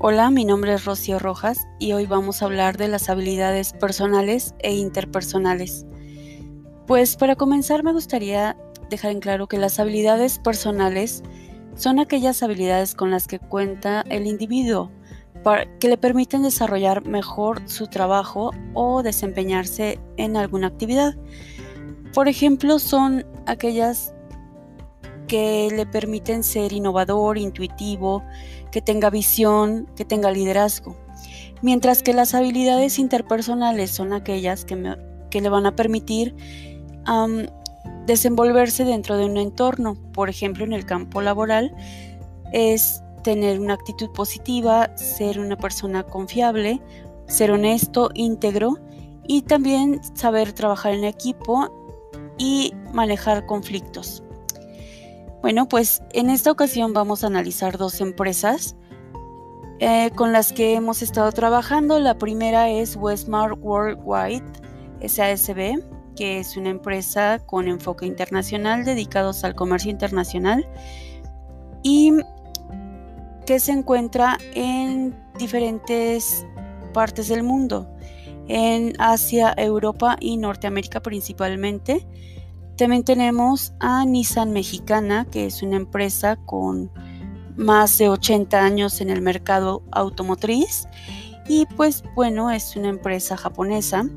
Hola, mi nombre es Rocío Rojas y hoy vamos a hablar de las habilidades personales e interpersonales. Pues para comenzar me gustaría dejar en claro que las habilidades personales son aquellas habilidades con las que cuenta el individuo que le permiten desarrollar mejor su trabajo o desempeñarse en alguna actividad. Por ejemplo, son aquellas que le permiten ser innovador, intuitivo, que tenga visión, que tenga liderazgo. Mientras que las habilidades interpersonales son aquellas que, le van a permitir desenvolverse dentro de un entorno. Por ejemplo, en el campo laboral es tener una actitud positiva, ser una persona confiable, ser honesto, íntegro y también saber trabajar en equipo y manejar conflictos. Bueno, pues en esta ocasión vamos a analizar dos empresas eh, con las que hemos estado trabajando. La primera es Westmark Worldwide SASB, que es una empresa con enfoque internacional dedicados al comercio internacional y que se encuentra en diferentes partes del mundo, en Asia, Europa y Norteamérica principalmente. También tenemos a Nissan Mexicana, que es una empresa con más de 80 años en el mercado automotriz. Y pues bueno, es una empresa japonesa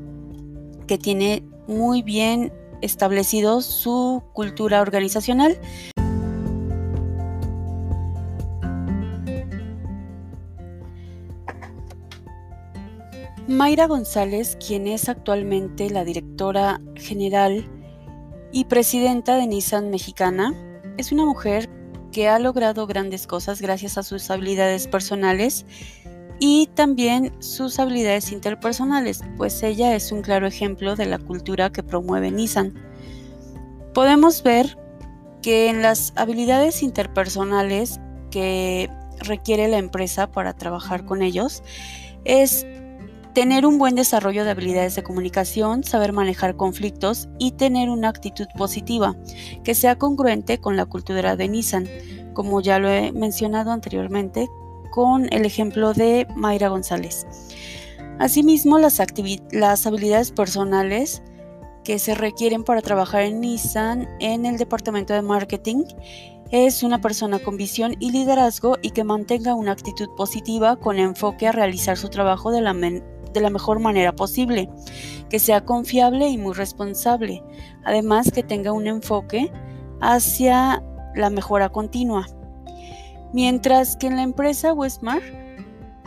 que tiene muy bien establecido su cultura organizacional. Mayra González, quien es actualmente la directora general y presidenta de Nissan Mexicana, es una mujer que ha logrado grandes cosas gracias a sus habilidades personales y también sus habilidades interpersonales, pues ella es un claro ejemplo de la cultura que promueve Nissan. Podemos ver que en las habilidades interpersonales que requiere la empresa para trabajar con ellos es tener un buen desarrollo de habilidades de comunicación, saber manejar conflictos y tener una actitud positiva que sea congruente con la cultura de Nissan, como ya lo he mencionado anteriormente con el ejemplo de Mayra González. Asimismo, las, las habilidades personales que se requieren para trabajar en Nissan en el departamento de marketing es una persona con visión y liderazgo y que mantenga una actitud positiva con enfoque a realizar su trabajo de la, de la mejor manera posible, que sea confiable y muy responsable, además que tenga un enfoque hacia la mejora continua. Mientras que en la empresa Westmar,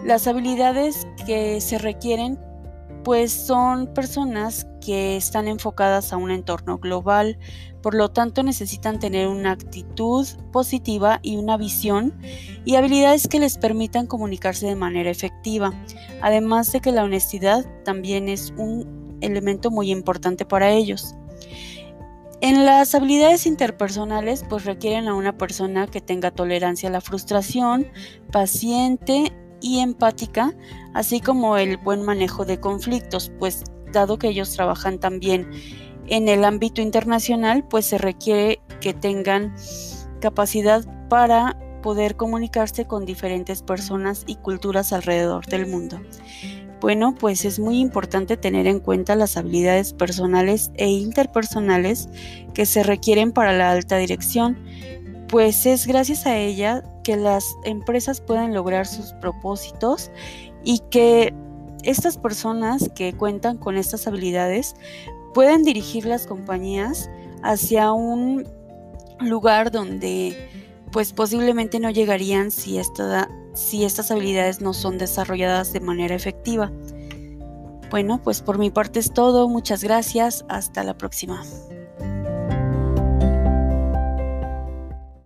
las habilidades que se requieren pues son personas que están enfocadas a un entorno global, por lo tanto necesitan tener una actitud positiva y una visión y habilidades que les permitan comunicarse de manera efectiva, además de que la honestidad también es un elemento muy importante para ellos. En las habilidades interpersonales pues requieren a una persona que tenga tolerancia a la frustración, paciente y empática, así como el buen manejo de conflictos, pues dado que ellos trabajan también en el ámbito internacional, pues se requiere que tengan capacidad para poder comunicarse con diferentes personas y culturas alrededor del mundo. Bueno, pues es muy importante tener en cuenta las habilidades personales e interpersonales que se requieren para la alta dirección, pues es gracias a ella que las empresas pueden lograr sus propósitos y que estas personas que cuentan con estas habilidades pueden dirigir las compañías hacia un lugar donde pues posiblemente no llegarían si, si estas habilidades no son desarrolladas de manera efectiva. Bueno, pues por mi parte es todo, muchas gracias, hasta la próxima.